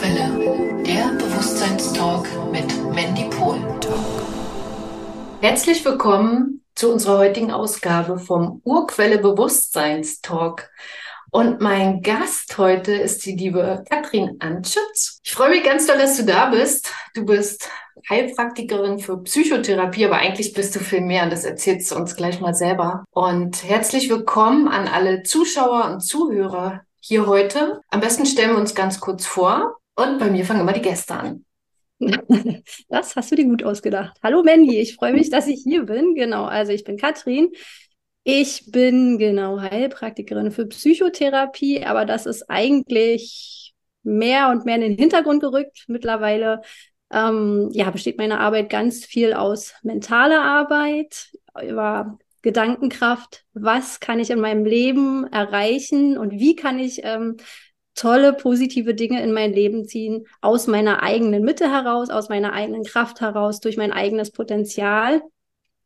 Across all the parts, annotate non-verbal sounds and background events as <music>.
Urquelle, der Bewusstseinstalk mit Mandy Pohl. Herzlich willkommen zu unserer heutigen Ausgabe vom Urquelle Bewusstseinstalk. Und mein Gast heute ist die liebe Katrin Anschütz. Ich freue mich ganz doll, dass du da bist. Du bist Heilpraktikerin für Psychotherapie, aber eigentlich bist du viel mehr und das erzählst du uns gleich mal selber. Und herzlich willkommen an alle Zuschauer und Zuhörer hier heute. Am besten stellen wir uns ganz kurz vor und bei mir fangen immer die Gäste an. <laughs> Das hast du dir gut ausgedacht. Hallo Mandy, ich freue mich, dass ich hier bin. Genau, also ich bin Katrin. Ich bin genau Heilpraktikerin für Psychotherapie, aber das ist eigentlich mehr und mehr in den Hintergrund gerückt. Mittlerweile ähm, ja, besteht meine Arbeit ganz viel aus mentaler Arbeit, über Gedankenkraft, was kann ich in meinem Leben erreichen und wie kann ich ähm, tolle, positive Dinge in mein Leben ziehen, aus meiner eigenen Mitte heraus, aus meiner eigenen Kraft heraus, durch mein eigenes Potenzial.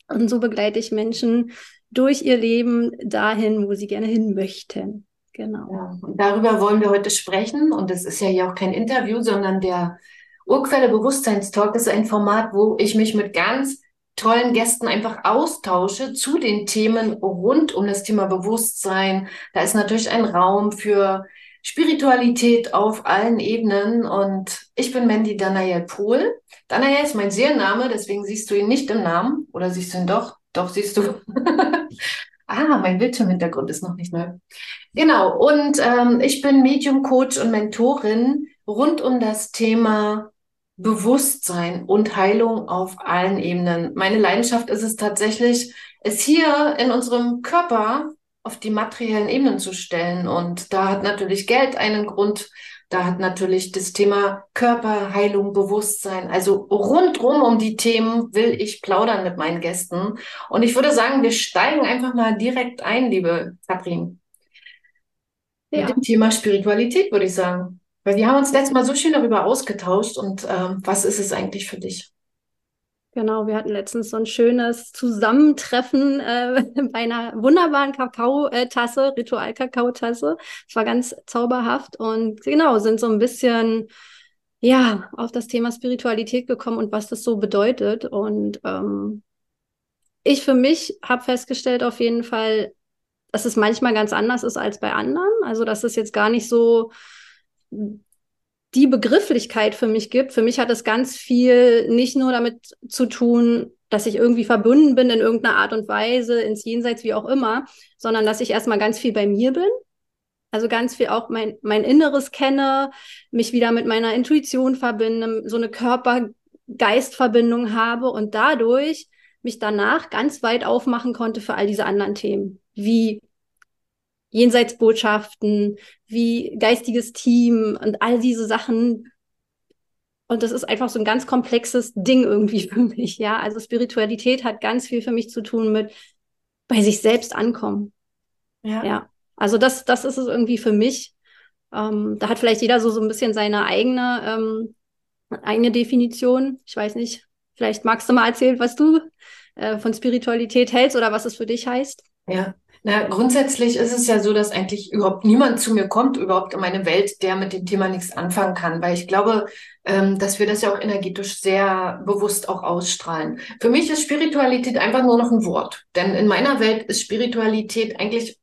Und so begleite ich Menschen durch ihr Leben dahin, wo sie gerne hin möchten. Genau. Ja, und darüber wollen wir heute sprechen. Und es ist ja hier auch kein Interview, sondern der Urquelle Bewusstseinstalk ist ein Format, wo ich mich mit ganz tollen Gästen einfach austausche zu den Themen rund um das Thema Bewusstsein. Da ist natürlich ein Raum für Spiritualität auf allen Ebenen und ich bin Mandy Danael Pohl. Danael ist mein Seelenname, deswegen siehst du ihn nicht im Namen oder siehst du ihn doch? Doch, siehst du. <laughs> ah, mein Bildschirmhintergrund ist noch nicht neu. Genau, und ähm, ich bin Medium, Coach und Mentorin rund um das Thema Bewusstsein und Heilung auf allen Ebenen. Meine Leidenschaft ist es tatsächlich, es hier in unserem Körper auf die materiellen Ebenen zu stellen. Und da hat natürlich Geld einen Grund. Da hat natürlich das Thema Körper, Heilung, Bewusstsein. Also rundrum um die Themen will ich plaudern mit meinen Gästen. Und ich würde sagen, wir steigen einfach mal direkt ein, liebe Katrin. Ja. Mit dem Thema Spiritualität, würde ich sagen. Weil wir haben uns letztes Mal so schön darüber ausgetauscht und ähm, was ist es eigentlich für dich? Genau, wir hatten letztens so ein schönes Zusammentreffen äh, <laughs> bei einer wunderbaren Kakaotasse, Ritual-Kakaotasse. Es war ganz zauberhaft und genau, sind so ein bisschen ja auf das Thema Spiritualität gekommen und was das so bedeutet. Und ähm, ich für mich habe festgestellt auf jeden Fall, dass es manchmal ganz anders ist als bei anderen. Also dass es jetzt gar nicht so die Begrifflichkeit für mich gibt. Für mich hat es ganz viel nicht nur damit zu tun, dass ich irgendwie verbunden bin in irgendeiner Art und Weise, ins Jenseits, wie auch immer, sondern dass ich erstmal ganz viel bei mir bin. Also ganz viel auch mein, mein Inneres kenne, mich wieder mit meiner Intuition verbinde, so eine Körper-Geist-Verbindung habe und dadurch mich danach ganz weit aufmachen konnte für all diese anderen Themen, wie Jenseitsbotschaften, wie geistiges Team und all diese Sachen. Und das ist einfach so ein ganz komplexes Ding irgendwie <laughs> für mich, ja. Also Spiritualität hat ganz viel für mich zu tun mit bei sich selbst ankommen. Ja. ja. Also das, das ist es irgendwie für mich. Ähm, da hat vielleicht jeder so, so ein bisschen seine eigene, ähm, eigene Definition. Ich weiß nicht, vielleicht magst du mal erzählen, was du äh, von Spiritualität hältst oder was es für dich heißt. Ja, na, grundsätzlich ist es ja so, dass eigentlich überhaupt niemand zu mir kommt, überhaupt in meine Welt, der mit dem Thema nichts anfangen kann, weil ich glaube, ähm, dass wir das ja auch energetisch sehr bewusst auch ausstrahlen. Für mich ist Spiritualität einfach nur noch ein Wort, denn in meiner Welt ist Spiritualität eigentlich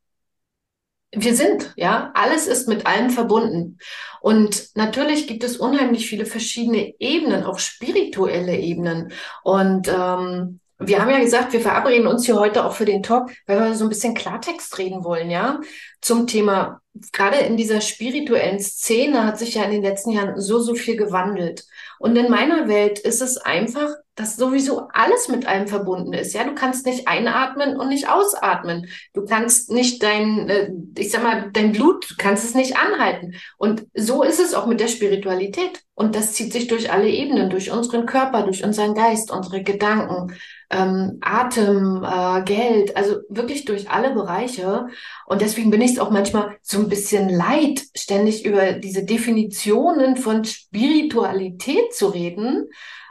wir sind, ja, alles ist mit allem verbunden. Und natürlich gibt es unheimlich viele verschiedene Ebenen, auch spirituelle Ebenen. Und ähm, wir haben ja gesagt, wir verabreden uns hier heute auch für den Talk, weil wir so ein bisschen Klartext reden wollen, ja, zum Thema. Gerade in dieser spirituellen Szene hat sich ja in den letzten Jahren so, so viel gewandelt. Und in meiner Welt ist es einfach, dass sowieso alles mit allem verbunden ist. Ja, du kannst nicht einatmen und nicht ausatmen. Du kannst nicht dein, äh, ich sag mal, dein Blut, du kannst es nicht anhalten. Und so ist es auch mit der Spiritualität. Und das zieht sich durch alle Ebenen, durch unseren Körper, durch unseren Geist, unsere Gedanken, ähm, Atem, äh, Geld, also wirklich durch alle Bereiche. Und deswegen bin ich es auch manchmal so ein bisschen leid, ständig über diese Definitionen von Spiritualität zu reden,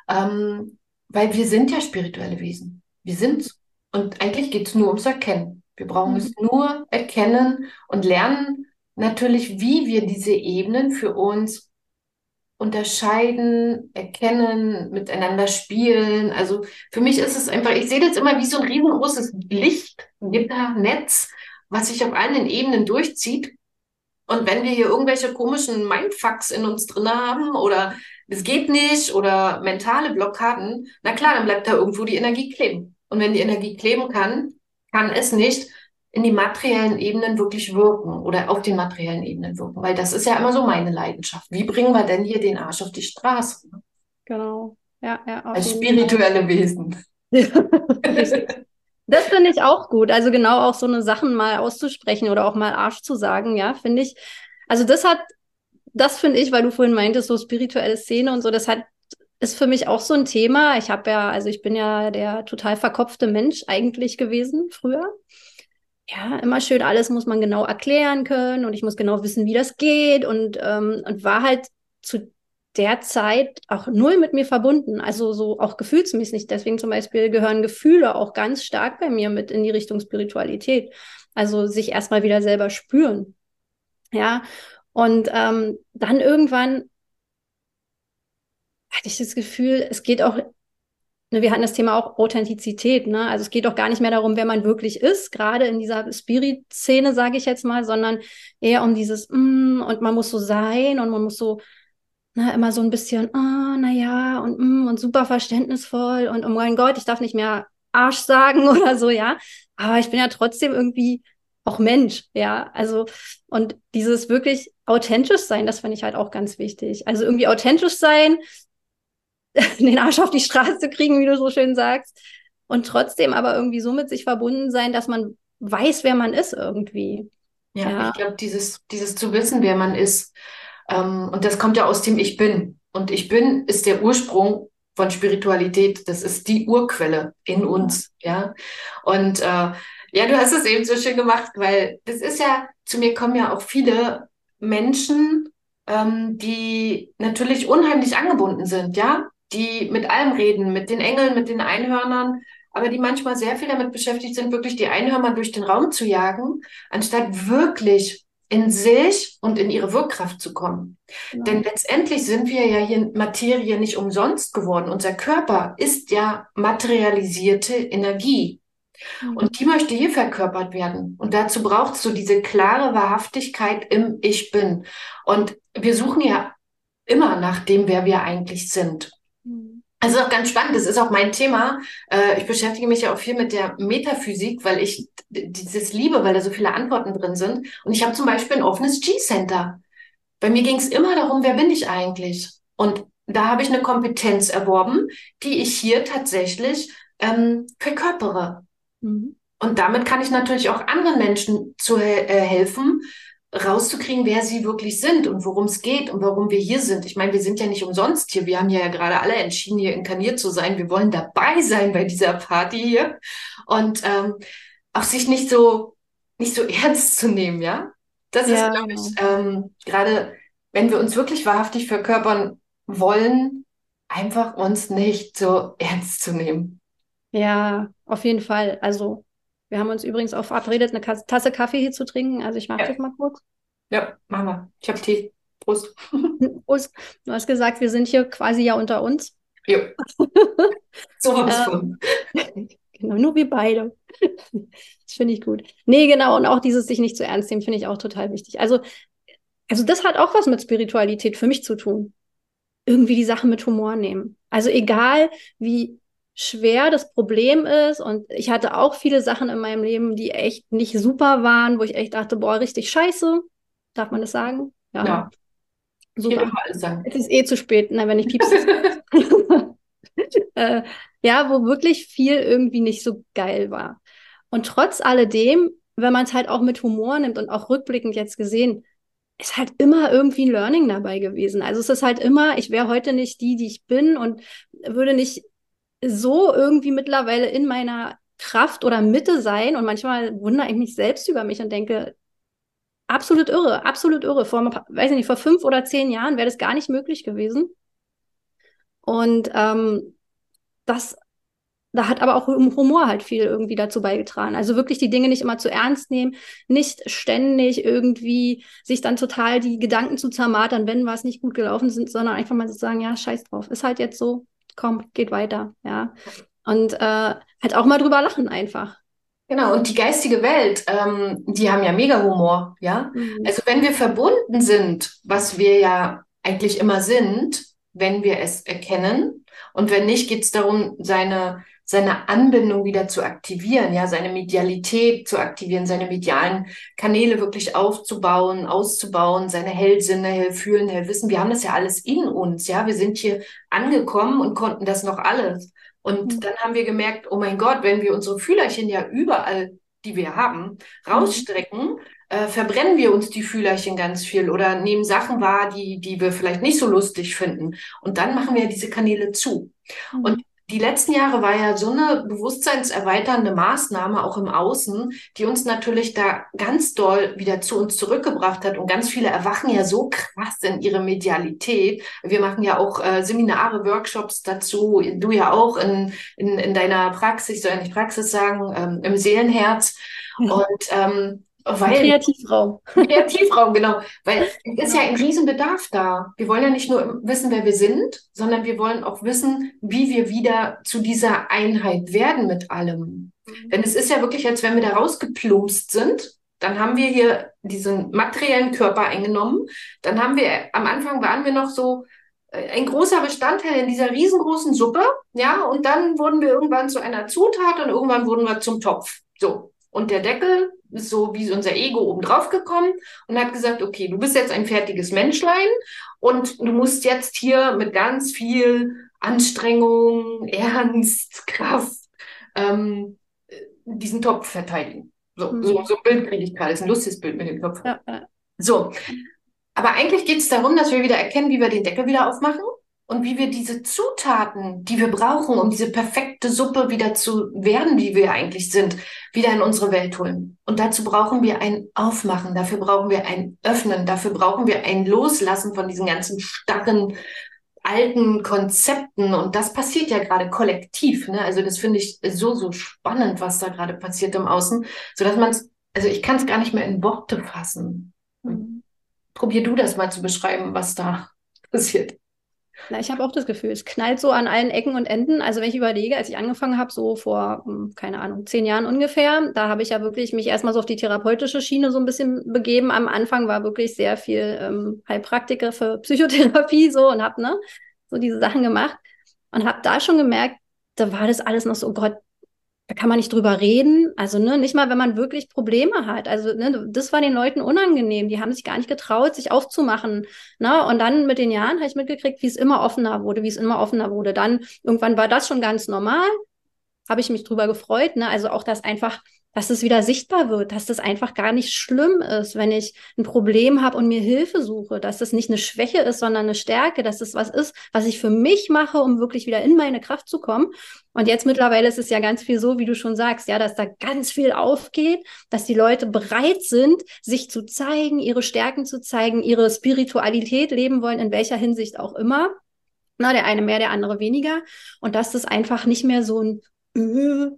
ähm, weil wir sind ja spirituelle Wesen. Wir sind und eigentlich geht es nur ums Erkennen. Wir brauchen mhm. es nur erkennen und lernen natürlich, wie wir diese Ebenen für uns unterscheiden, erkennen, miteinander spielen. Also für mich ist es einfach, ich sehe das immer wie so ein riesengroßes Lichtgitternetz, was sich auf allen Ebenen durchzieht. Und wenn wir hier irgendwelche komischen Mindfucks in uns drin haben oder es geht nicht oder mentale Blockaden, na klar, dann bleibt da irgendwo die Energie kleben. Und wenn die Energie kleben kann, kann es nicht in die materiellen Ebenen wirklich wirken oder auf den materiellen Ebenen wirken, weil das ist ja immer so meine Leidenschaft. Wie bringen wir denn hier den Arsch auf die Straße? Genau. Ja, ja. Als spirituelle Wesen. <laughs> das finde ich auch gut. Also genau auch so eine Sachen mal auszusprechen oder auch mal Arsch zu sagen, ja, finde ich. Also das hat, das finde ich, weil du vorhin meintest, so spirituelle Szene und so, das hat ist für mich auch so ein Thema. Ich habe ja, also ich bin ja der total verkopfte Mensch eigentlich gewesen früher ja, immer schön, alles muss man genau erklären können und ich muss genau wissen, wie das geht und, ähm, und war halt zu der Zeit auch null mit mir verbunden, also so auch gefühlsmäßig. Deswegen zum Beispiel gehören Gefühle auch ganz stark bei mir mit in die Richtung Spiritualität. Also sich erstmal wieder selber spüren. Ja, und ähm, dann irgendwann hatte ich das Gefühl, es geht auch wir hatten das Thema auch Authentizität, ne? Also es geht auch gar nicht mehr darum, wer man wirklich ist, gerade in dieser Spirit-Szene, sage ich jetzt mal, sondern eher um dieses mm, und man muss so sein und man muss so ne, immer so ein bisschen, oh, ah, naja, und mm, und super verständnisvoll und oh mein Gott, ich darf nicht mehr Arsch sagen <laughs> oder so, ja. Aber ich bin ja trotzdem irgendwie auch Mensch, ja. Also, und dieses wirklich authentisch sein, das finde ich halt auch ganz wichtig. Also irgendwie authentisch sein, <laughs> den Arsch auf die Straße zu kriegen, wie du so schön sagst. Und trotzdem aber irgendwie so mit sich verbunden sein, dass man weiß, wer man ist irgendwie. Ja, ja. ich glaube, dieses, dieses zu wissen, wer man ist, ähm, und das kommt ja aus dem Ich bin. Und Ich bin ist der Ursprung von Spiritualität. Das ist die Urquelle in uns, ja. Und äh, ja, du hast es eben so schön gemacht, weil das ist ja, zu mir kommen ja auch viele Menschen, ähm, die natürlich unheimlich angebunden sind, ja die mit allem reden, mit den Engeln, mit den Einhörnern, aber die manchmal sehr viel damit beschäftigt sind, wirklich die Einhörner durch den Raum zu jagen, anstatt wirklich in sich und in ihre Wirkkraft zu kommen. Ja. Denn letztendlich sind wir ja hier Materie nicht umsonst geworden. Unser Körper ist ja materialisierte Energie. Mhm. Und die möchte hier verkörpert werden. Und dazu braucht es so diese klare Wahrhaftigkeit im Ich bin. Und wir suchen ja immer nach dem, wer wir eigentlich sind. Also auch ganz spannend, das ist auch mein Thema. Äh, ich beschäftige mich ja auch viel mit der Metaphysik, weil ich dieses liebe, weil da so viele Antworten drin sind. Und ich habe zum Beispiel ein offenes G-Center. Bei mir ging es immer darum, wer bin ich eigentlich? Und da habe ich eine Kompetenz erworben, die ich hier tatsächlich ähm, verkörpere. Mhm. Und damit kann ich natürlich auch anderen Menschen zu äh, helfen, rauszukriegen, wer sie wirklich sind und worum es geht und warum wir hier sind. Ich meine, wir sind ja nicht umsonst hier. Wir haben ja gerade alle entschieden, hier inkarniert zu sein. Wir wollen dabei sein bei dieser Party hier und ähm, auch sich nicht so nicht so <laughs> ernst zu nehmen, ja. Das ja. ist, glaube ich, ähm, gerade wenn wir uns wirklich wahrhaftig verkörpern wollen, einfach uns nicht so ernst zu nehmen. Ja, auf jeden Fall. Also wir haben uns übrigens auch verabredet, eine Tasse Kaffee hier zu trinken. Also ich mache ja. das mal kurz. Ja, machen wir. Ich habe Tee. Prost. <laughs> Prost. Du hast gesagt, wir sind hier quasi ja unter uns. Ja. <laughs> so was von. <laughs> Genau, nur wir beide. Das finde ich gut. Nee, genau. Und auch dieses sich nicht zu ernst nehmen, finde ich auch total wichtig. Also, also das hat auch was mit Spiritualität für mich zu tun. Irgendwie die Sachen mit Humor nehmen. Also egal, wie schwer das Problem ist. Und ich hatte auch viele Sachen in meinem Leben, die echt nicht super waren, wo ich echt dachte, boah, richtig scheiße. Darf man das sagen? Ja. ja. Super. Es ist eh zu spät, ne, wenn ich piepse. <laughs> <laughs> äh, ja, wo wirklich viel irgendwie nicht so geil war. Und trotz alledem, wenn man es halt auch mit Humor nimmt und auch rückblickend jetzt gesehen, ist halt immer irgendwie ein Learning dabei gewesen. Also es ist halt immer, ich wäre heute nicht die, die ich bin und würde nicht so irgendwie mittlerweile in meiner Kraft oder Mitte sein und manchmal wundere ich mich selbst über mich und denke, absolut irre, absolut irre. Vor, weiß ich nicht, vor fünf oder zehn Jahren wäre das gar nicht möglich gewesen. Und ähm, das da hat aber auch Humor halt viel irgendwie dazu beigetragen. Also wirklich die Dinge nicht immer zu ernst nehmen, nicht ständig irgendwie sich dann total die Gedanken zu zermatern, wenn was nicht gut gelaufen sind, sondern einfach mal zu sagen, ja, scheiß drauf, ist halt jetzt so, komm, geht weiter, ja. Und äh, halt auch mal drüber lachen einfach. Genau, und die geistige Welt, ähm, die haben ja mega Humor, ja. Mhm. Also wenn wir verbunden sind, was wir ja eigentlich immer sind, wenn wir es erkennen, und wenn nicht, geht es darum, seine seine Anbindung wieder zu aktivieren, ja, seine Medialität zu aktivieren, seine medialen Kanäle wirklich aufzubauen, auszubauen, seine Hellsinne, Hellfühlen, Hellwissen. Wir haben das ja alles in uns, ja. Wir sind hier angekommen und konnten das noch alles. Und mhm. dann haben wir gemerkt, oh mein Gott, wenn wir unsere Fühlerchen ja überall, die wir haben, rausstrecken, mhm. äh, verbrennen wir uns die Fühlerchen ganz viel oder nehmen Sachen wahr, die, die wir vielleicht nicht so lustig finden. Und dann machen wir diese Kanäle zu. Mhm. Und die letzten Jahre war ja so eine bewusstseinserweiternde Maßnahme auch im Außen, die uns natürlich da ganz doll wieder zu uns zurückgebracht hat. Und ganz viele erwachen ja so krass in ihre Medialität. Wir machen ja auch äh, Seminare, Workshops dazu. Du ja auch in, in, in deiner Praxis, soll ja nicht Praxis sagen, ähm, im Seelenherz. Und ähm, weil, Kreativraum. <laughs> Kreativraum, genau. Weil es ist ja ein Riesenbedarf da. Wir wollen ja nicht nur wissen, wer wir sind, sondern wir wollen auch wissen, wie wir wieder zu dieser Einheit werden mit allem. Mhm. Denn es ist ja wirklich, als wenn wir da rausgeplumpst sind, dann haben wir hier diesen materiellen Körper eingenommen. Dann haben wir, am Anfang waren wir noch so äh, ein großer Bestandteil in dieser riesengroßen Suppe, ja, und dann wurden wir irgendwann zu einer Zutat und irgendwann wurden wir zum Topf. So. Und der Deckel ist so wie unser Ego oben drauf gekommen und hat gesagt, okay, du bist jetzt ein fertiges Menschlein und du musst jetzt hier mit ganz viel Anstrengung, <laughs> Ernst, Kraft ähm, diesen Topf verteidigen. So, mhm. so, so ein Bild kriege ich gerade. Das ist ein lustiges Bild mit dem Topf. Ja. So. Aber eigentlich geht es darum, dass wir wieder erkennen, wie wir den Deckel wieder aufmachen und wie wir diese Zutaten, die wir brauchen, um diese perfekte Suppe wieder zu werden, wie wir eigentlich sind, wieder in unsere Welt holen. Und dazu brauchen wir ein Aufmachen, dafür brauchen wir ein Öffnen, dafür brauchen wir ein Loslassen von diesen ganzen starren alten Konzepten und das passiert ja gerade kollektiv. Ne? Also das finde ich so, so spannend, was da gerade passiert im Außen, so dass man es, also ich kann es gar nicht mehr in Worte fassen. Mhm. Probier du das mal zu beschreiben, was da <laughs> passiert. Na, ich habe auch das Gefühl, es knallt so an allen Ecken und Enden. Also wenn ich überlege, als ich angefangen habe, so vor, hm, keine Ahnung, zehn Jahren ungefähr, da habe ich ja wirklich mich erstmal so auf die therapeutische Schiene so ein bisschen begeben. Am Anfang war wirklich sehr viel ähm, Heilpraktiker für <laughs> Psychotherapie so und habe ne, so diese Sachen gemacht und habe da schon gemerkt, da war das alles noch so, oh Gott, da kann man nicht drüber reden. Also ne, nicht mal, wenn man wirklich Probleme hat. Also ne, das war den Leuten unangenehm. Die haben sich gar nicht getraut, sich aufzumachen. Ne? Und dann mit den Jahren habe ich mitgekriegt, wie es immer offener wurde, wie es immer offener wurde. Dann irgendwann war das schon ganz normal. Habe ich mich drüber gefreut. Ne? Also auch, dass einfach dass es wieder sichtbar wird, dass das einfach gar nicht schlimm ist, wenn ich ein Problem habe und mir Hilfe suche, dass das nicht eine Schwäche ist, sondern eine Stärke, dass es was ist, was ich für mich mache, um wirklich wieder in meine Kraft zu kommen. Und jetzt mittlerweile ist es ja ganz viel so, wie du schon sagst, ja, dass da ganz viel aufgeht, dass die Leute bereit sind, sich zu zeigen, ihre Stärken zu zeigen, ihre Spiritualität leben wollen, in welcher Hinsicht auch immer. Na, der eine mehr, der andere weniger. Und dass das einfach nicht mehr so ein äh,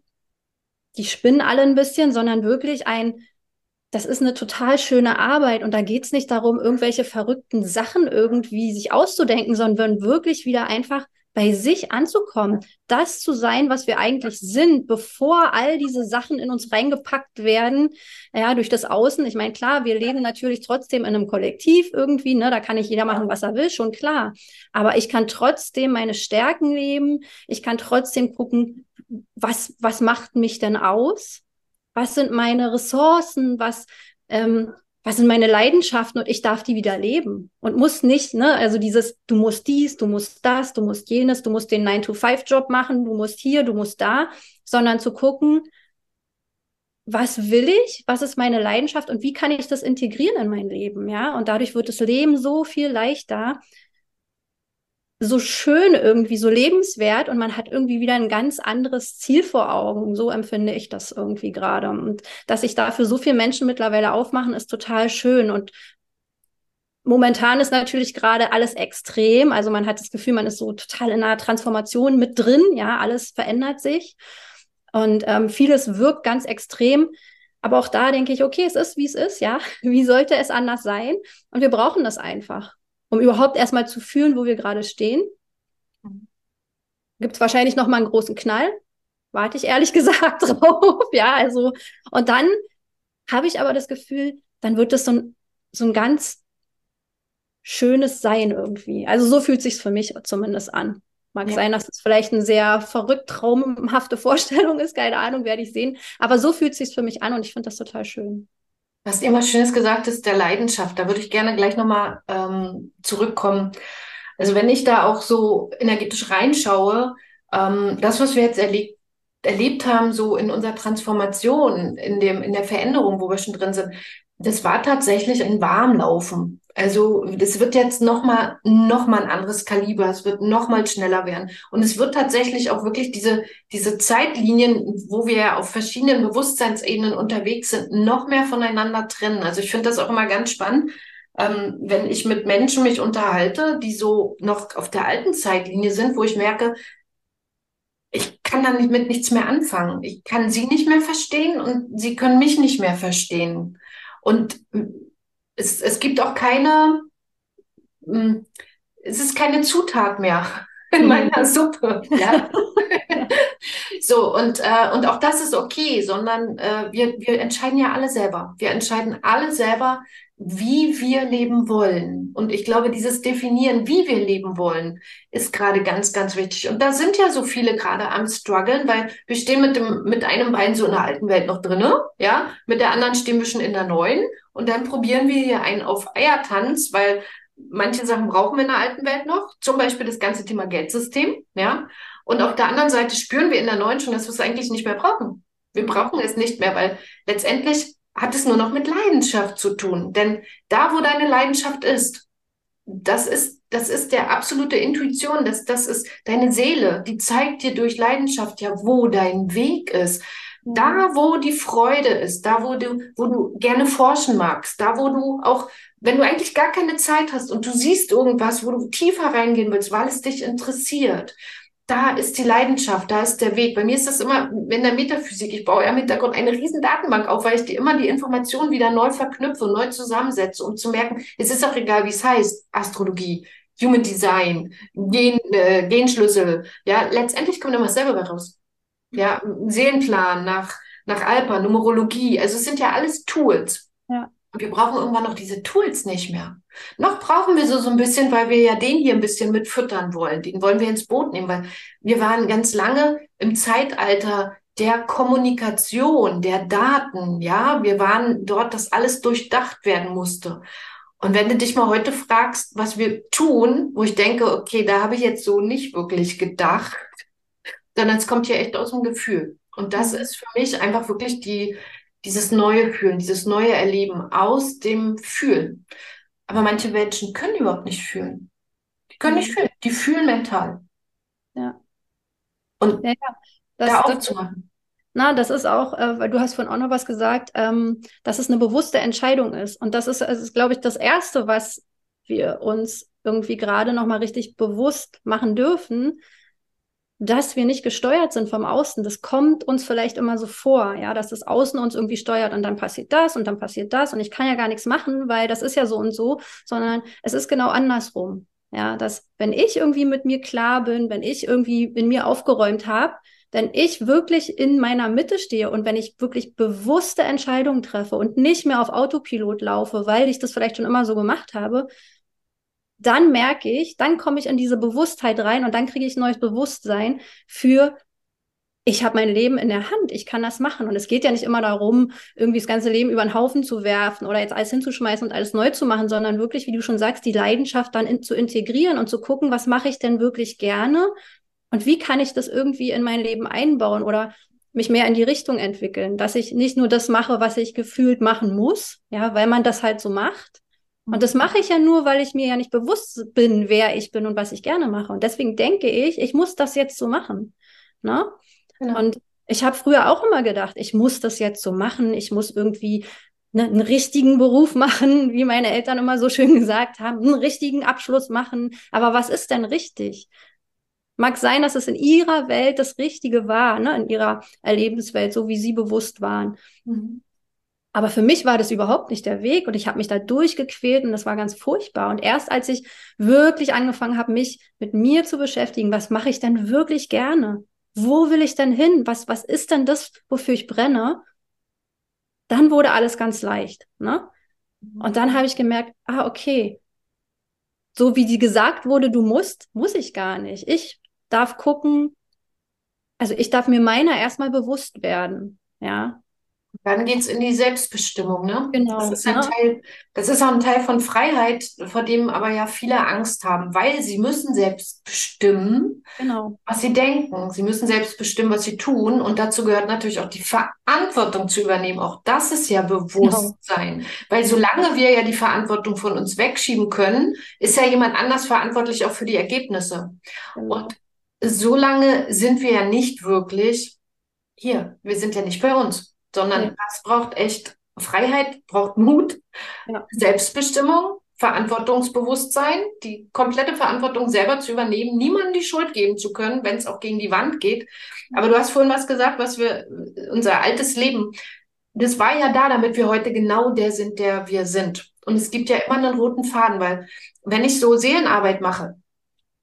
die spinnen alle ein bisschen, sondern wirklich ein, das ist eine total schöne Arbeit und da geht's nicht darum, irgendwelche verrückten Sachen irgendwie sich auszudenken, sondern wirklich wieder einfach bei sich anzukommen, das zu sein, was wir eigentlich sind, bevor all diese Sachen in uns reingepackt werden, ja, durch das Außen. Ich meine, klar, wir leben natürlich trotzdem in einem Kollektiv irgendwie, ne, da kann nicht jeder machen, was er will, schon klar. Aber ich kann trotzdem meine Stärken leben. Ich kann trotzdem gucken, was, was macht mich denn aus? Was sind meine Ressourcen? Was, ähm, was sind meine Leidenschaften und ich darf die wieder leben und muss nicht, ne, also dieses, du musst dies, du musst das, du musst jenes, du musst den 9-to-5-Job machen, du musst hier, du musst da, sondern zu gucken, was will ich, was ist meine Leidenschaft und wie kann ich das integrieren in mein Leben, ja, und dadurch wird das Leben so viel leichter, so schön irgendwie, so lebenswert und man hat irgendwie wieder ein ganz anderes Ziel vor Augen. So empfinde ich das irgendwie gerade. Und dass sich dafür so viele Menschen mittlerweile aufmachen, ist total schön. Und momentan ist natürlich gerade alles extrem. Also man hat das Gefühl, man ist so total in einer Transformation mit drin. Ja, alles verändert sich. Und ähm, vieles wirkt ganz extrem. Aber auch da denke ich, okay, es ist, wie es ist, ja. <laughs> Wie sollte es anders sein? Und wir brauchen das einfach, um überhaupt erstmal zu fühlen, wo wir gerade stehen. Gibt es wahrscheinlich noch mal einen großen Knall. Warte ich ehrlich <laughs> gesagt drauf. ja, also, und dann habe ich aber das Gefühl, dann wird es so ein, so ein ganz schönes Sein irgendwie. Also so fühlt sich für mich zumindest an. Mag ja. sein, dass es vielleicht eine sehr verrückt traumhafte <laughs> Vorstellung ist, keine Ahnung, werde ich sehen. Aber so fühlt es sich für mich an und ich finde das total schön. Was immer Schönes gesagt ist, der Leidenschaft. Da würde ich gerne gleich nochmal ähm, zurückkommen. Also wenn ich da auch so energetisch reinschaue, ähm, das, was wir jetzt erlebt, erlebt haben, so in unserer Transformation, in dem, in der Veränderung, wo wir schon drin sind, das war tatsächlich ein Warmlaufen. Also es wird jetzt nochmal noch mal ein anderes Kaliber, es wird nochmal schneller werden. Und es wird tatsächlich auch wirklich diese, diese Zeitlinien, wo wir auf verschiedenen Bewusstseinsebenen unterwegs sind, noch mehr voneinander trennen. Also ich finde das auch immer ganz spannend, ähm, wenn ich mit Menschen mich unterhalte, die so noch auf der alten Zeitlinie sind, wo ich merke, ich kann damit mit nichts mehr anfangen. Ich kann sie nicht mehr verstehen und sie können mich nicht mehr verstehen. Und es, es gibt auch keine, hm, es ist keine Zutat mehr <laughs> in meiner Suppe. Ja? <laughs> so, und, äh, und auch das ist okay, sondern äh, wir, wir entscheiden ja alle selber. Wir entscheiden alle selber, wie wir leben wollen. Und ich glaube, dieses Definieren, wie wir leben wollen, ist gerade ganz, ganz wichtig. Und da sind ja so viele gerade am struggeln, weil wir stehen mit dem, mit einem Bein so in der alten Welt noch drinne, ja, mit der anderen stehen wir schon in der neuen. Und dann probieren wir hier einen auf Eiertanz, weil manche Sachen brauchen wir in der alten Welt noch, zum Beispiel das ganze Thema Geldsystem, ja. Und auf der anderen Seite spüren wir in der neuen schon, dass wir es eigentlich nicht mehr brauchen. Wir brauchen es nicht mehr, weil letztendlich hat es nur noch mit Leidenschaft zu tun. Denn da, wo deine Leidenschaft ist, das ist, das ist der absolute Intuition, das, das ist deine Seele, die zeigt dir durch Leidenschaft ja, wo dein Weg ist. Da, wo die Freude ist, da, wo du, wo du gerne forschen magst, da, wo du auch, wenn du eigentlich gar keine Zeit hast und du siehst irgendwas, wo du tiefer reingehen willst, weil es dich interessiert, da ist die Leidenschaft, da ist der Weg. Bei mir ist das immer in der Metaphysik. Ich baue ja im Hintergrund eine riesen Datenbank auf, weil ich die immer die Informationen wieder neu verknüpfe, neu zusammensetze, um zu merken, es ist auch egal, wie es heißt, Astrologie, Human Design, Gen, äh, Genschlüssel. Ja, letztendlich kommt immer selber raus. Ja, Seelenplan nach, nach Alpa, Numerologie. Also es sind ja alles Tools. Ja. Wir brauchen irgendwann noch diese Tools nicht mehr. Noch brauchen wir so, so ein bisschen, weil wir ja den hier ein bisschen mit füttern wollen. Den wollen wir ins Boot nehmen, weil wir waren ganz lange im Zeitalter der Kommunikation, der Daten. Ja, wir waren dort, dass alles durchdacht werden musste. Und wenn du dich mal heute fragst, was wir tun, wo ich denke, okay, da habe ich jetzt so nicht wirklich gedacht, sondern es kommt hier echt aus dem Gefühl. Und das mhm. ist für mich einfach wirklich die, dieses neue Fühlen, dieses neue Erleben aus dem Fühlen. Aber manche Menschen können überhaupt nicht fühlen. Die können nicht mhm. fühlen, die fühlen mental. Ja. Und ja, ja. Das, da aufzumachen. Na, das ist auch, äh, weil du hast vorhin auch noch was gesagt, ähm, dass es eine bewusste Entscheidung ist. Und das ist, das ist glaube ich, das Erste, was wir uns irgendwie gerade noch mal richtig bewusst machen dürfen, dass wir nicht gesteuert sind vom Außen. Das kommt uns vielleicht immer so vor, ja, dass das Außen uns irgendwie steuert und dann passiert das und dann passiert das und ich kann ja gar nichts machen, weil das ist ja so und so, sondern es ist genau andersrum. Ja, dass wenn ich irgendwie mit mir klar bin, wenn ich irgendwie in mir aufgeräumt habe, wenn ich wirklich in meiner Mitte stehe und wenn ich wirklich bewusste Entscheidungen treffe und nicht mehr auf Autopilot laufe, weil ich das vielleicht schon immer so gemacht habe, dann merke ich, dann komme ich in diese Bewusstheit rein und dann kriege ich neues Bewusstsein für ich habe mein Leben in der Hand, ich kann das machen. Und es geht ja nicht immer darum, irgendwie das ganze Leben über den Haufen zu werfen oder jetzt alles hinzuschmeißen und alles neu zu machen, sondern wirklich, wie du schon sagst, die Leidenschaft dann in, zu integrieren und zu gucken, was mache ich denn wirklich gerne und wie kann ich das irgendwie in mein Leben einbauen oder mich mehr in die Richtung entwickeln, dass ich nicht nur das mache, was ich gefühlt machen muss, ja, weil man das halt so macht, und das mache ich ja nur, weil ich mir ja nicht bewusst bin, wer ich bin und was ich gerne mache. Und deswegen denke ich, ich muss das jetzt so machen. Ne? Genau. Und ich habe früher auch immer gedacht, ich muss das jetzt so machen, ich muss irgendwie ne, einen richtigen Beruf <laughs> machen, wie meine Eltern immer so schön gesagt haben, einen richtigen Abschluss machen. Aber was ist denn richtig? Mag sein, dass es in ihrer Welt das Richtige war, ne, in ihrer Erlebenswelt, so wie sie bewusst waren. Mhm. Aber für mich war das überhaupt nicht der Weg und ich habe mich da durchgequält und das war ganz furchtbar. Und erst als ich wirklich angefangen habe, mich mit mir zu beschäftigen, was mache ich denn wirklich gerne? Wo will ich denn hin? Was, was ist denn das, wofür ich brenne? Dann wurde alles ganz leicht. Ne? Und dann habe ich gemerkt, ah, okay, so wie die gesagt wurde, du musst, muss ich gar nicht. Ich darf gucken, also ich darf mir meiner erstmal bewusst werden. Ja, dann geht es in die Selbstbestimmung, ne? Genau. Das ist, ein ne? Teil, das ist auch ein Teil von Freiheit, vor dem aber ja viele Angst haben, weil sie müssen selbst bestimmen, genau. was sie denken. Sie müssen selbst bestimmen, was sie tun. Und dazu gehört natürlich auch die Verantwortung zu übernehmen. Auch das ist ja Bewusstsein. Genau. Weil solange wir ja die Verantwortung von uns wegschieben können, ist ja jemand anders verantwortlich auch für die Ergebnisse. Genau. Und solange sind wir ja nicht wirklich hier. Wir sind ja nicht bei uns sondern ja. das braucht echt Freiheit, braucht Mut, ja. Selbstbestimmung, Verantwortungsbewusstsein, die komplette Verantwortung selber zu übernehmen, niemandem die Schuld geben zu können, wenn es auch gegen die Wand geht. Aber du hast vorhin was gesagt, was wir, unser altes Leben, das war ja da, damit wir heute genau der sind, der wir sind. Und es gibt ja immer einen roten Faden, weil wenn ich so Seelenarbeit mache,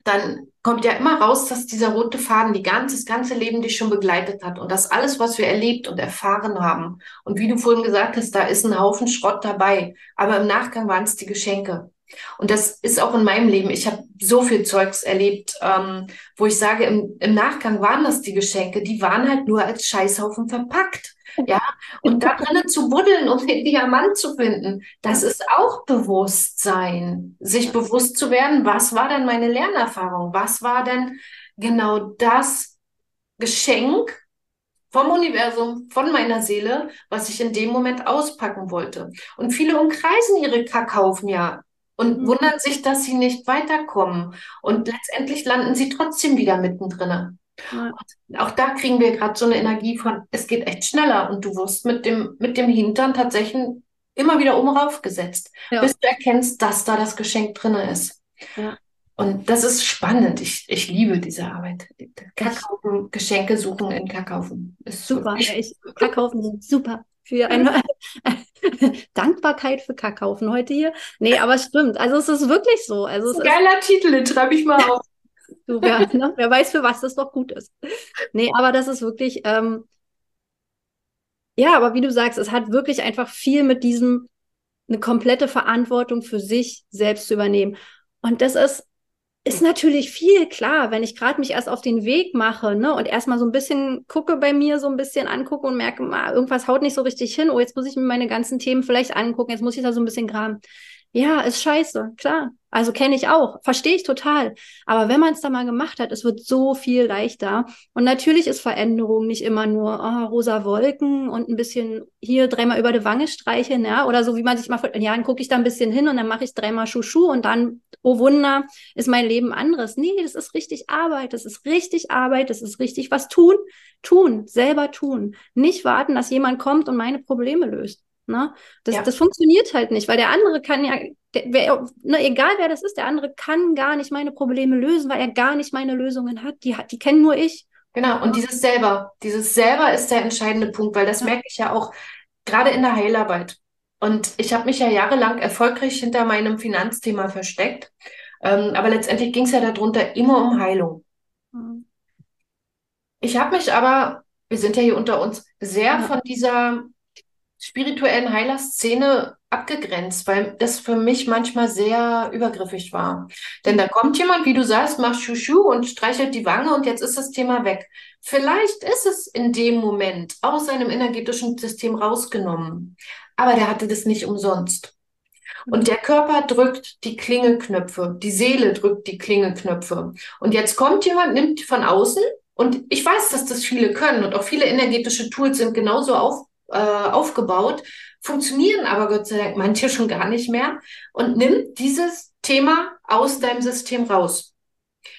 dann kommt ja immer raus, dass dieser rote Faden die ganze, das ganze Leben dich schon begleitet hat und dass alles, was wir erlebt und erfahren haben. Und wie du vorhin gesagt hast, da ist ein Haufen Schrott dabei. Aber im Nachgang waren es die Geschenke. Und das ist auch in meinem Leben. Ich habe so viel Zeugs erlebt, ähm, wo ich sage, im, im Nachgang waren das die Geschenke. Die waren halt nur als Scheißhaufen verpackt. Ja, und da drinnen zu buddeln und den Diamant zu finden, das ist auch Bewusstsein. Sich bewusst zu werden, was war denn meine Lernerfahrung? Was war denn genau das Geschenk vom Universum, von meiner Seele, was ich in dem Moment auspacken wollte? Und viele umkreisen ihre Kackhaufen ja und mhm. wundern sich, dass sie nicht weiterkommen. Und letztendlich landen sie trotzdem wieder mittendrin. Ja. Auch da kriegen wir gerade so eine Energie von, es geht echt schneller und du wirst mit dem, mit dem Hintern tatsächlich immer wieder oben raufgesetzt, ja. bis du erkennst, dass da das Geschenk drin ist. Ja. Und das ist spannend. Ich, ich liebe diese Arbeit. Kackhaufen, Geschenke suchen in Kackhaufen. Ist super. Ich, Kackhaufen sind super. Für eine <laughs> <laughs> Dankbarkeit für Kackhaufen heute hier. Nee, aber es stimmt. Also es ist wirklich so. Also es Geiler ist, Titel, den schreibe ich mal <laughs> auf. Du, wer, <laughs> ne? wer weiß, für was das doch gut ist. Nee, aber das ist wirklich, ähm, ja, aber wie du sagst, es hat wirklich einfach viel mit diesem, eine komplette Verantwortung für sich selbst zu übernehmen. Und das ist, ist natürlich viel klar, wenn ich gerade mich erst auf den Weg mache, ne, und erstmal so ein bisschen gucke bei mir, so ein bisschen angucke und merke, ah, irgendwas haut nicht so richtig hin, oh, jetzt muss ich mir meine ganzen Themen vielleicht angucken, jetzt muss ich da so ein bisschen graben. Ja, ist scheiße, klar. Also kenne ich auch, verstehe ich total. Aber wenn man es da mal gemacht hat, es wird so viel leichter. Und natürlich ist Veränderung nicht immer nur oh, rosa Wolken und ein bisschen hier dreimal über die Wange streicheln, ja, oder so wie man sich mal vor Jahren gucke ich da ein bisschen hin und dann mache ich dreimal Schuschu und dann, oh Wunder, ist mein Leben anderes. Nee, das ist richtig Arbeit, das ist richtig Arbeit, das ist richtig was tun, tun, selber tun. Nicht warten, dass jemand kommt und meine Probleme löst. Ne? Das, ja. das funktioniert halt nicht, weil der andere kann ja, der, wer, ne, egal wer das ist, der andere kann gar nicht meine Probleme lösen, weil er gar nicht meine Lösungen hat. Die, die kennen nur ich. Genau, und dieses selber, dieses selber ist der entscheidende Punkt, weil das ja. merke ich ja auch gerade in der Heilarbeit. Und ich habe mich ja jahrelang erfolgreich hinter meinem Finanzthema versteckt. Ähm, aber letztendlich ging es ja darunter immer um Heilung. Mhm. Ich habe mich aber, wir sind ja hier unter uns, sehr ja. von dieser spirituellen Heilerszene abgegrenzt, weil das für mich manchmal sehr übergriffig war. Denn da kommt jemand, wie du sagst, macht Schuschu und streichelt die Wange und jetzt ist das Thema weg. Vielleicht ist es in dem Moment aus seinem energetischen System rausgenommen, aber der hatte das nicht umsonst. Und der Körper drückt die Klingelknöpfe, die Seele drückt die Klingelknöpfe. Und jetzt kommt jemand, nimmt von außen, und ich weiß, dass das viele können und auch viele energetische Tools sind genauso auf, äh, aufgebaut, funktionieren aber Gott sei Dank manche schon gar nicht mehr und nimmt dieses Thema aus deinem System raus.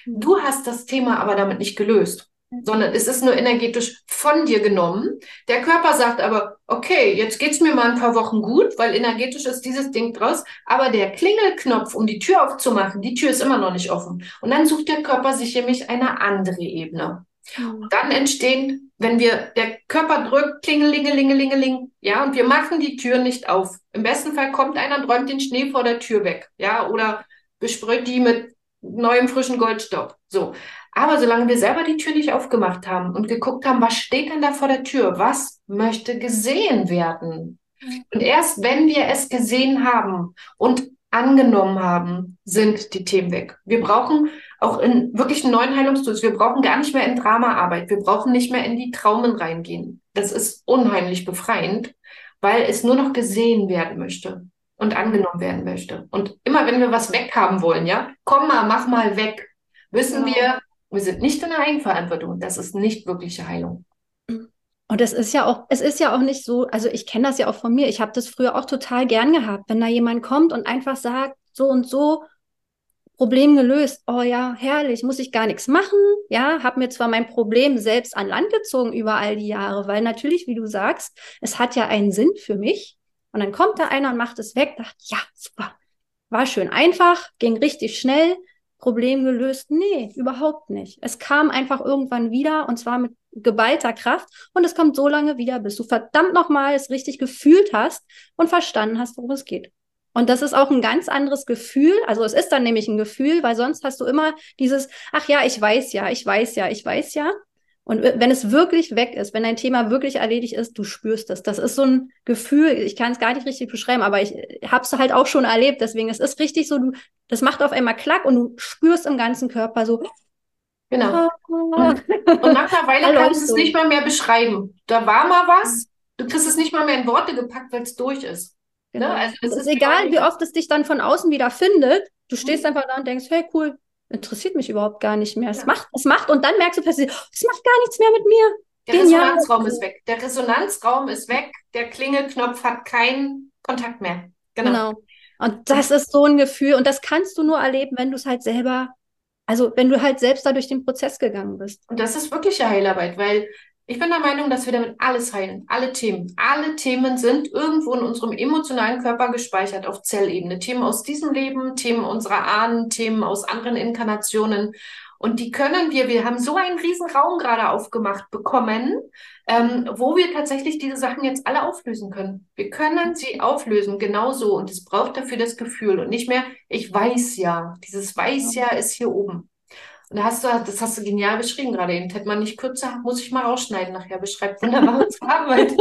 Du hast das Thema aber damit nicht gelöst. sondern es ist nur energetisch von dir genommen. Der Körper sagt aber, okay, jetzt geht's mir mal ein paar Wochen gut, weil energetisch ist dieses Ding draus, aber der Klingelknopf, um die Tür aufzumachen, die Tür ist immer noch nicht offen. Und dann sucht der Körper sich nämlich eine andere Ebene. Mhm. Dann entstehen, wenn wir, der Körper drückt, klingelingelingelingeling, ja, und wir machen die Tür nicht auf. Im besten Fall kommt einer und räumt den Schnee vor der Tür weg, ja, oder besprüht die mit neuem frischen Goldstaub. So. Aber solange wir selber die Tür nicht aufgemacht haben und geguckt haben, was steht denn da vor der Tür? Was möchte gesehen werden? Mhm. Und erst wenn wir es gesehen haben und angenommen haben, sind die Themen weg. Wir brauchen auch in wirklichen neuen Heilungstools, wir brauchen gar nicht mehr in Dramaarbeit, wir brauchen nicht mehr in die Traumen reingehen. Das ist unheimlich befreiend, weil es nur noch gesehen werden möchte und angenommen werden möchte. Und immer wenn wir was weghaben wollen, ja, komm mal, mach mal weg, wissen genau. wir, wir sind nicht in der Eigenverantwortung. Das ist nicht wirkliche Heilung. Und es ist ja auch, es ist ja auch nicht so, also ich kenne das ja auch von mir. Ich habe das früher auch total gern gehabt, wenn da jemand kommt und einfach sagt, so und so, Problem gelöst. Oh ja, herrlich, muss ich gar nichts machen. Ja, habe mir zwar mein Problem selbst an Land gezogen über all die Jahre, weil natürlich, wie du sagst, es hat ja einen Sinn für mich. Und dann kommt da einer und macht es weg, dachte, ja, super. War schön einfach, ging richtig schnell. Problem gelöst? Nee, überhaupt nicht. Es kam einfach irgendwann wieder und zwar mit geballter Kraft und es kommt so lange wieder, bis du verdammt nochmal es richtig gefühlt hast und verstanden hast, worum es geht. Und das ist auch ein ganz anderes Gefühl. Also es ist dann nämlich ein Gefühl, weil sonst hast du immer dieses, ach ja, ich weiß ja, ich weiß ja, ich weiß ja. Und wenn es wirklich weg ist, wenn dein Thema wirklich erledigt ist, du spürst es. Das ist so ein Gefühl, ich kann es gar nicht richtig beschreiben, aber ich habe es halt auch schon erlebt. Deswegen, es ist richtig so, du, das macht auf einmal Klack und du spürst im ganzen Körper so. Genau. Ah. Und, und nach einer Weile <laughs> kannst du es nicht mal mehr beschreiben. Da war mal was, du kriegst es nicht mal mehr in Worte gepackt, weil es durch ist. Ne? Genau. Ne? Also es ist, ist egal, wie oft es dich dann von außen wieder findet. Du stehst mhm. einfach da und denkst, hey, cool, interessiert mich überhaupt gar nicht mehr. Es ja. macht, es macht und dann merkst du plötzlich, oh, es macht gar nichts mehr mit mir. Der Genial. Resonanzraum ist weg. Der Resonanzraum ist weg. Der Klingelknopf hat keinen Kontakt mehr. Genau. genau. Und das ist so ein Gefühl und das kannst du nur erleben, wenn du es halt selber, also wenn du halt selbst da durch den Prozess gegangen bist. Und das ist wirkliche Heilarbeit, weil ich bin der Meinung, dass wir damit alles heilen, alle Themen. Alle Themen sind irgendwo in unserem emotionalen Körper gespeichert auf Zellebene. Themen aus diesem Leben, Themen unserer Ahnen, Themen aus anderen Inkarnationen. Und die können wir, wir haben so einen riesen Raum gerade aufgemacht bekommen, ähm, wo wir tatsächlich diese Sachen jetzt alle auflösen können. Wir können sie auflösen, genauso. Und es braucht dafür das Gefühl und nicht mehr, ich weiß ja. Dieses weiß ja ist hier oben. Und da hast du, das hast du genial beschrieben gerade eben. Hätte man nicht kürzer, muss ich mal rausschneiden nachher. Beschreibt wunderbar unsere <laughs> Arbeit.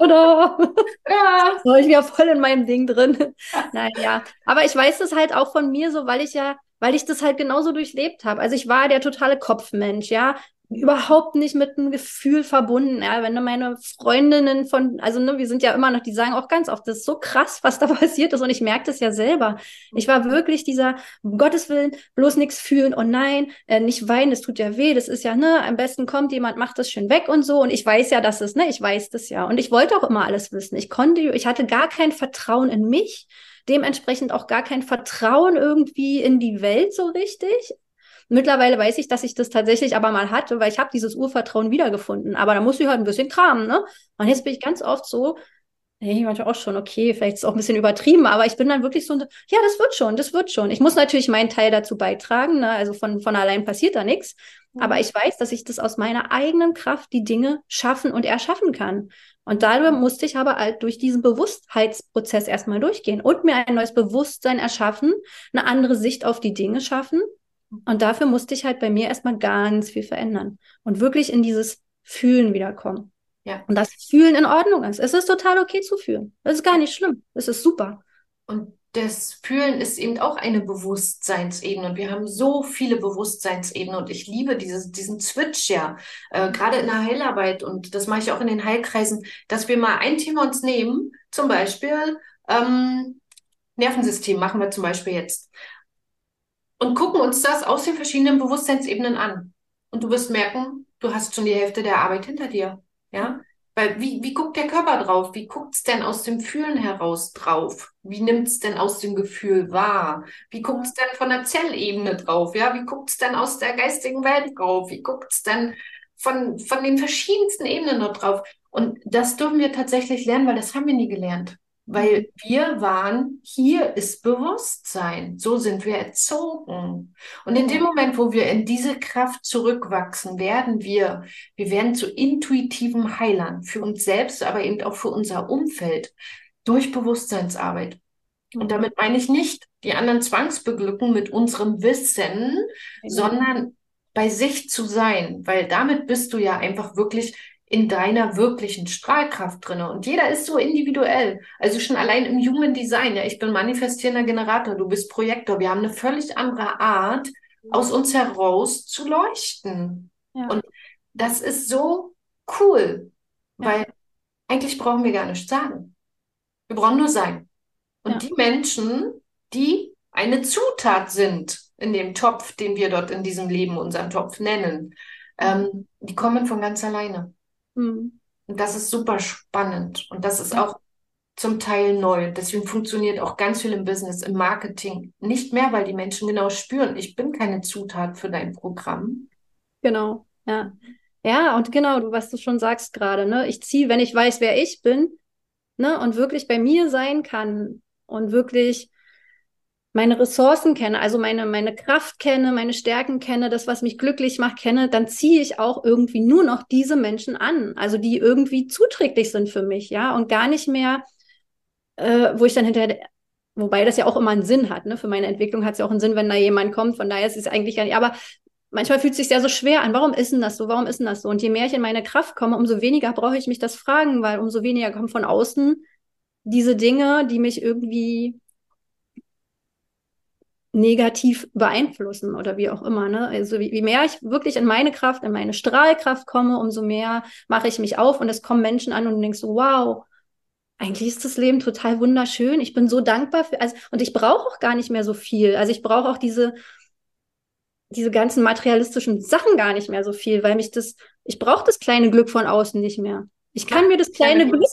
Oder? Ja. So, ich bin ja voll in meinem Ding drin. Nein, ja. Aber ich weiß das halt auch von mir so, weil ich ja, weil ich das halt genauso durchlebt habe. Also ich war der totale Kopfmensch, ja überhaupt nicht mit einem Gefühl verbunden. Ja, wenn du meine Freundinnen von, also ne, wir sind ja immer noch, die sagen auch ganz oft, das ist so krass, was da <laughs> passiert ist. Und ich merke das ja selber. Ich war wirklich dieser, um Gottes Willen, bloß nichts fühlen. Oh nein, äh, nicht weinen, das tut ja weh. Das ist ja, ne, am besten kommt jemand, macht das schön weg und so. Und ich weiß ja, dass es, ne, ich weiß das ja. Und ich wollte auch immer alles wissen. Ich konnte, ich hatte gar kein Vertrauen in mich dementsprechend auch gar kein Vertrauen irgendwie in die Welt so richtig. Mittlerweile weiß ich, dass ich das tatsächlich aber mal hatte, weil ich habe dieses Urvertrauen wiedergefunden. Aber da muss ich halt ein bisschen kramen, ne? Und jetzt bin ich ganz oft so, ich manchmal auch schon, okay, vielleicht ist es auch ein bisschen übertrieben, aber ich bin dann wirklich so, ja, das wird schon, das wird schon. Ich muss natürlich meinen Teil dazu beitragen, ne? also von, von allein passiert da nichts. Mhm. Aber ich weiß, dass ich das aus meiner eigenen Kraft die Dinge schaffen und erschaffen kann. Und darüber musste ich aber halt durch diesen Bewusstheitsprozess erstmal durchgehen und mir ein neues Bewusstsein erschaffen, eine andere Sicht auf die Dinge schaffen und dafür musste ich halt bei mir erstmal ganz viel verändern und wirklich in dieses Fühlen wiederkommen. Ja. Und das Fühlen in Ordnung ist. Es ist total okay zu fühlen. Es ist gar nicht schlimm. Es ist super. Und das Fühlen ist eben auch eine Bewusstseinsebene und wir haben so viele Bewusstseinsebenen und ich liebe dieses, diesen Switch ja, äh, gerade in der Heilarbeit und das mache ich auch in den Heilkreisen, dass wir mal ein Thema uns nehmen, zum Beispiel ähm, Nervensystem machen wir zum Beispiel jetzt und gucken uns das aus den verschiedenen Bewusstseinsebenen an. Und du wirst merken, du hast schon die Hälfte der Arbeit hinter dir. Ja? Weil wie, wie guckt der Körper drauf? Wie guckt es denn aus dem Fühlen heraus drauf? Wie nimmt es denn aus dem Gefühl wahr? Wie guckt es denn von der Zellebene drauf? Ja, wie guckt es denn aus der geistigen Welt drauf? Wie guckt es denn von, von den verschiedensten Ebenen dort drauf. Und das dürfen wir tatsächlich lernen, weil das haben wir nie gelernt. Weil wir waren, hier ist Bewusstsein. So sind wir erzogen. Und in dem Moment, wo wir in diese Kraft zurückwachsen, werden wir, wir werden zu intuitiven Heilern für uns selbst, aber eben auch für unser Umfeld durch Bewusstseinsarbeit. Und damit meine ich nicht die anderen zwangsbeglücken mit unserem Wissen, mhm. sondern bei sich zu sein, weil damit bist du ja einfach wirklich in deiner wirklichen Strahlkraft drinne. Und jeder ist so individuell. Also schon allein im Human Design. Ja, ich bin manifestierender Generator, du bist Projektor. Wir haben eine völlig andere Art, aus uns heraus zu leuchten. Ja. Und das ist so cool, ja. weil eigentlich brauchen wir gar nichts sagen. Wir brauchen nur sein. Und ja. die Menschen, die eine Zutat sind in dem Topf, den wir dort in diesem Leben unseren Topf nennen, ähm, die kommen von ganz alleine. Mhm. Und das ist super spannend. Und das ist auch zum Teil neu. Deswegen funktioniert auch ganz viel im Business, im Marketing nicht mehr, weil die Menschen genau spüren, ich bin keine Zutat für dein Programm. Genau, ja. Ja, und genau, du, was du schon sagst gerade, ne? Ich ziehe, wenn ich weiß, wer ich bin, ne, und wirklich bei mir sein kann und wirklich meine Ressourcen kenne, also meine, meine Kraft kenne, meine Stärken kenne, das, was mich glücklich macht, kenne, dann ziehe ich auch irgendwie nur noch diese Menschen an, also die irgendwie zuträglich sind für mich, ja, und gar nicht mehr, äh, wo ich dann hinterher, wobei das ja auch immer einen Sinn hat, ne, für meine Entwicklung hat es ja auch einen Sinn, wenn da jemand kommt, von daher ist es eigentlich gar nicht, aber manchmal fühlt es sich ja so schwer an, warum ist denn das so, warum ist denn das so? Und je mehr ich in meine Kraft komme, umso weniger brauche ich mich das fragen, weil umso weniger kommt von außen diese Dinge, die mich irgendwie negativ beeinflussen oder wie auch immer. Ne? Also wie, wie mehr ich wirklich in meine Kraft, in meine Strahlkraft komme, umso mehr mache ich mich auf und es kommen Menschen an und du denkst so, wow, eigentlich ist das Leben total wunderschön. Ich bin so dankbar für, also, und ich brauche auch gar nicht mehr so viel. Also ich brauche auch diese, diese ganzen materialistischen Sachen gar nicht mehr so viel, weil mich das, ich brauche das kleine Glück von außen nicht mehr. Ich kann mir das kleine Glück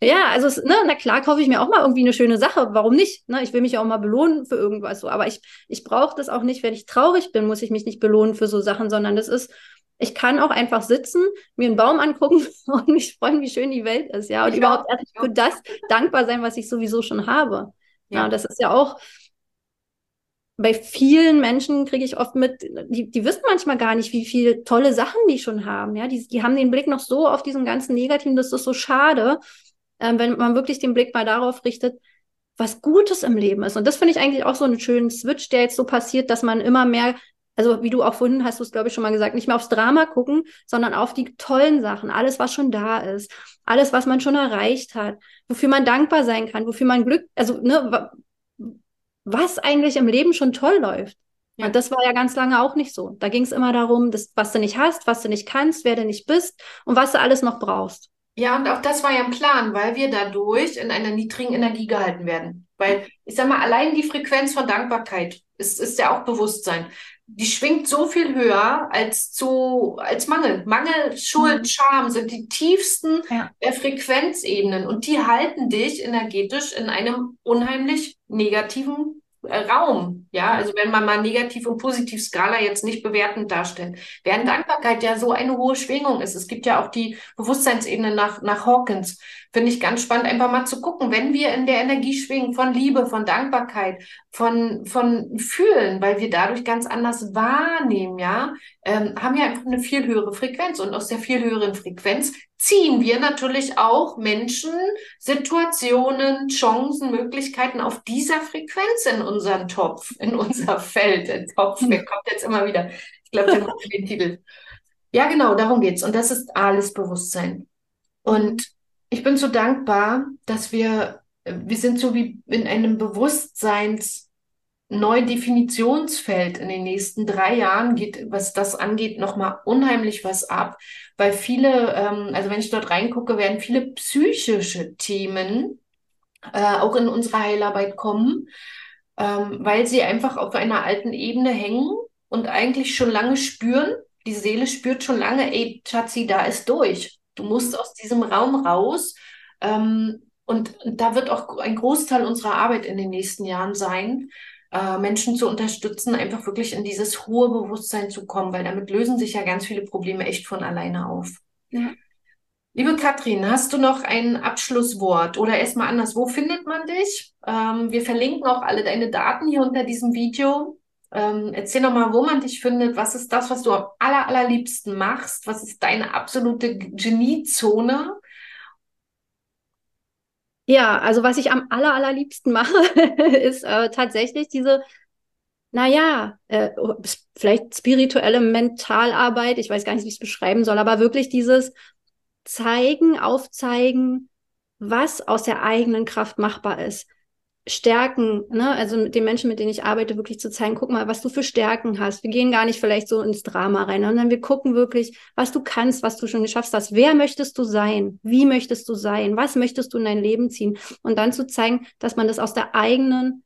ja, also es, ne, na klar kaufe ich mir auch mal irgendwie eine schöne Sache. Warum nicht? Ne, ich will mich ja auch mal belohnen für irgendwas so. Aber ich, ich brauche das auch nicht, wenn ich traurig bin, muss ich mich nicht belohnen für so Sachen, sondern das ist, ich kann auch einfach sitzen, mir einen Baum angucken <laughs> und mich freuen, wie schön die Welt ist, ja. Und ich überhaupt erst für das dankbar sein, was ich sowieso schon habe. Ja, ja das ist ja auch, bei vielen Menschen kriege ich oft mit, die, die wissen manchmal gar nicht, wie viele tolle Sachen die schon haben. Ja, die, die haben den Blick noch so auf diesen ganzen Negativen, das ist so schade ähm, wenn man wirklich den Blick mal darauf richtet, was Gutes im Leben ist. Und das finde ich eigentlich auch so einen schönen Switch, der jetzt so passiert, dass man immer mehr, also wie du auch vorhin hast du es, glaube ich, schon mal gesagt, nicht mehr aufs Drama gucken, sondern auf die tollen Sachen, alles, was schon da ist, alles, was man schon erreicht hat, wofür man dankbar sein kann, wofür man Glück, also ne, was eigentlich im Leben schon toll läuft. Ja. Und das war ja ganz lange auch nicht so. Da ging es immer darum, das, was du nicht hast, was du nicht kannst, wer du nicht bist und was du alles noch brauchst. Ja, und auch das war ja ein Plan, weil wir dadurch in einer niedrigen Energie gehalten werden. Weil, ich sag mal, allein die Frequenz von Dankbarkeit ist, ist ja auch Bewusstsein. Die schwingt so viel höher als zu, als Mangel. Mangel, Schuld, mhm. Scham sind die tiefsten ja. der Frequenzebenen und die halten dich energetisch in einem unheimlich negativen Raum. Ja, also wenn man mal negativ und positiv Skala jetzt nicht bewertend darstellt. Während Dankbarkeit ja so eine hohe Schwingung ist. Es gibt ja auch die Bewusstseinsebene nach, nach Hawkins. Finde ich ganz spannend, einfach mal zu gucken, wenn wir in der Energie schwingen von Liebe, von Dankbarkeit, von, von Fühlen, weil wir dadurch ganz anders wahrnehmen, ja, ähm, haben ja einfach eine viel höhere Frequenz. Und aus der viel höheren Frequenz ziehen wir natürlich auch Menschen, Situationen, Chancen, Möglichkeiten auf dieser Frequenz in unseren Topf, in unser <laughs> Feld. Der Topf, der kommt jetzt immer wieder. Ich glaube, der macht den Titel. Ja, genau, darum geht's. Und das ist alles Bewusstsein. Und ich bin so dankbar, dass wir, wir sind so wie in einem Bewusstseins- Neudefinitionsfeld in den nächsten drei Jahren geht, was das angeht, nochmal unheimlich was ab, weil viele, ähm, also wenn ich dort reingucke, werden viele psychische Themen äh, auch in unsere Heilarbeit kommen, ähm, weil sie einfach auf einer alten Ebene hängen und eigentlich schon lange spüren, die Seele spürt schon lange, ey, Schatzi, da ist durch. Du musst aus diesem Raum raus. Ähm, und da wird auch ein Großteil unserer Arbeit in den nächsten Jahren sein, äh, Menschen zu unterstützen, einfach wirklich in dieses hohe Bewusstsein zu kommen, weil damit lösen sich ja ganz viele Probleme echt von alleine auf. Ja. Liebe Katrin, hast du noch ein Abschlusswort oder erstmal anders? Wo findet man dich? Ähm, wir verlinken auch alle deine Daten hier unter diesem Video. Ähm, erzähl noch mal, wo man dich findet. Was ist das, was du am aller, allerliebsten machst? Was ist deine absolute Geniezone? Ja, also was ich am aller, allerliebsten mache, <laughs> ist äh, tatsächlich diese, naja, äh, vielleicht spirituelle Mentalarbeit. Ich weiß gar nicht, wie ich es beschreiben soll, aber wirklich dieses Zeigen, Aufzeigen, was aus der eigenen Kraft machbar ist. Stärken, ne, also mit den Menschen, mit denen ich arbeite, wirklich zu zeigen, guck mal, was du für Stärken hast. Wir gehen gar nicht vielleicht so ins Drama rein, sondern wir gucken wirklich, was du kannst, was du schon geschafft hast. Wer möchtest du sein? Wie möchtest du sein? Was möchtest du in dein Leben ziehen? Und dann zu zeigen, dass man das aus der eigenen,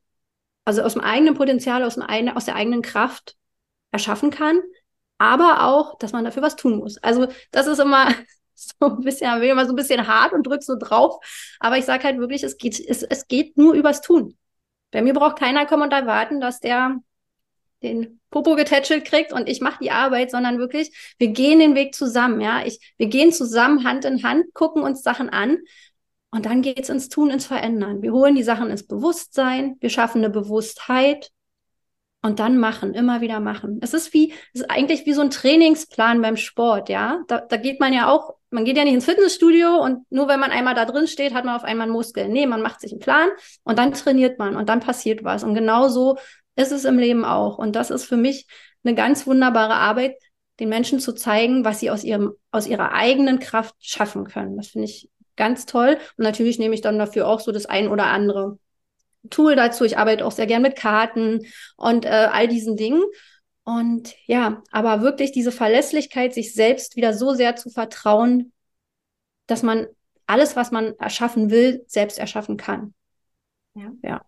also aus dem eigenen Potenzial, aus, dem aus der eigenen Kraft erschaffen kann, aber auch, dass man dafür was tun muss. Also das ist immer <laughs> so ein bisschen, bin immer so ein bisschen hart und drück so drauf. Aber ich sage halt wirklich, es geht, es, es geht nur übers Tun. Bei mir braucht keiner kommen und erwarten, dass der den Popo getätschelt kriegt und ich mache die Arbeit, sondern wirklich, wir gehen den Weg zusammen, ja. Ich, wir gehen zusammen Hand in Hand, gucken uns Sachen an und dann geht's ins Tun, ins Verändern. Wir holen die Sachen ins Bewusstsein, wir schaffen eine Bewusstheit und dann machen, immer wieder machen. Es ist wie, es ist eigentlich wie so ein Trainingsplan beim Sport, ja. Da, da geht man ja auch, man geht ja nicht ins Fitnessstudio und nur wenn man einmal da drin steht, hat man auf einmal Muskeln. Nee, man macht sich einen Plan und dann trainiert man und dann passiert was. Und genau so ist es im Leben auch. Und das ist für mich eine ganz wunderbare Arbeit, den Menschen zu zeigen, was sie aus ihrem, aus ihrer eigenen Kraft schaffen können. Das finde ich ganz toll. Und natürlich nehme ich dann dafür auch so das ein oder andere Tool dazu. Ich arbeite auch sehr gern mit Karten und äh, all diesen Dingen. Und ja, aber wirklich diese Verlässlichkeit, sich selbst wieder so sehr zu vertrauen, dass man alles, was man erschaffen will, selbst erschaffen kann. Ja. ja.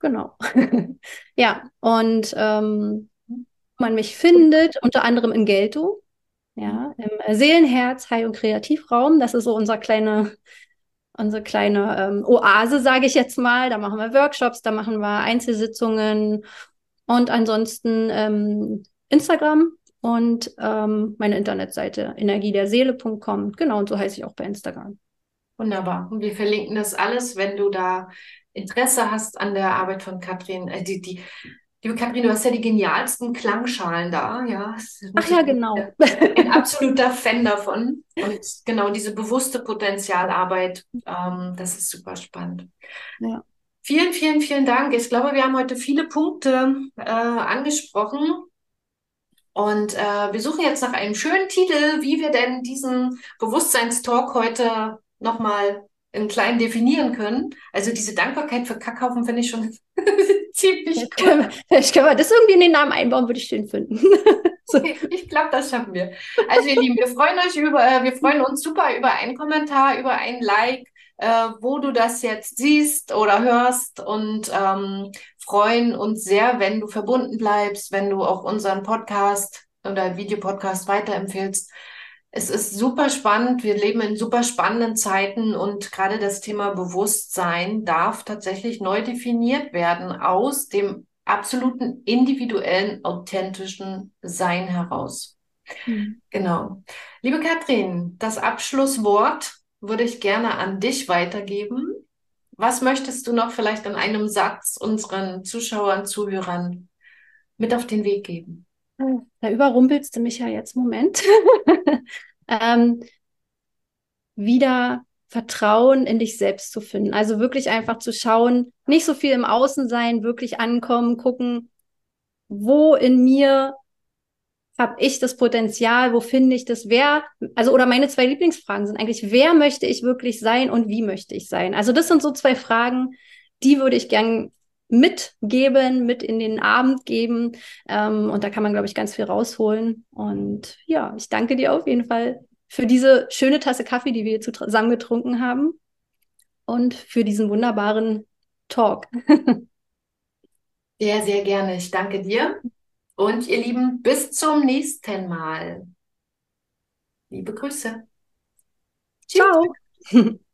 Genau. <laughs> ja, und ähm, man mich findet, unter anderem in Gelto, ja, im Seelenherz, Heil- und Kreativraum. Das ist so unser kleiner unsere kleine ähm, Oase, sage ich jetzt mal. Da machen wir Workshops, da machen wir Einzelsitzungen und ansonsten ähm, Instagram und ähm, meine Internetseite energiederseele.com. Genau, und so heiße ich auch bei Instagram. Wunderbar. Und wir verlinken das alles, wenn du da Interesse hast an der Arbeit von Katrin. Äh, die, die, Liebe Kathrin, du hast ja die genialsten Klangschalen da, ja. Ach ja, genau. Ein absoluter Fan davon. Und genau diese bewusste Potenzialarbeit, ähm, das ist super spannend. Ja. Vielen, vielen, vielen Dank. Ich glaube, wir haben heute viele Punkte äh, angesprochen. Und äh, wir suchen jetzt nach einem schönen Titel, wie wir denn diesen Bewusstseinstalk heute nochmal in klein definieren können. Also diese Dankbarkeit für Kackhaufen finde ich schon <laughs> ziemlich cool. Können wir, ich kann mal das irgendwie in den Namen einbauen, würde ich schön finden. <laughs> okay, ich glaube, das schaffen wir. Also ihr Lieben, wir freuen euch über, äh, wir freuen uns super über einen Kommentar, über ein Like, äh, wo du das jetzt siehst oder hörst und ähm, freuen uns sehr, wenn du verbunden bleibst, wenn du auch unseren Podcast oder Videopodcast weiterempfehlst. Es ist super spannend. Wir leben in super spannenden Zeiten und gerade das Thema Bewusstsein darf tatsächlich neu definiert werden aus dem absoluten individuellen, authentischen Sein heraus. Mhm. Genau. Liebe Katrin, das Abschlusswort würde ich gerne an dich weitergeben. Was möchtest du noch vielleicht in einem Satz unseren Zuschauern, Zuhörern mit auf den Weg geben? Da überrumpelst du mich ja jetzt, Moment. <laughs> ähm, wieder Vertrauen in dich selbst zu finden. Also wirklich einfach zu schauen, nicht so viel im Außen sein, wirklich ankommen, gucken, wo in mir habe ich das Potenzial, wo finde ich das, wer, also oder meine zwei Lieblingsfragen sind eigentlich, wer möchte ich wirklich sein und wie möchte ich sein? Also das sind so zwei Fragen, die würde ich gern mitgeben, mit in den Abend geben. Ähm, und da kann man, glaube ich, ganz viel rausholen. Und ja, ich danke dir auf jeden Fall für diese schöne Tasse Kaffee, die wir zusammen getrunken haben. Und für diesen wunderbaren Talk. <laughs> sehr, sehr gerne. Ich danke dir. Und ihr Lieben, bis zum nächsten Mal. Liebe Grüße. Ciao. <laughs>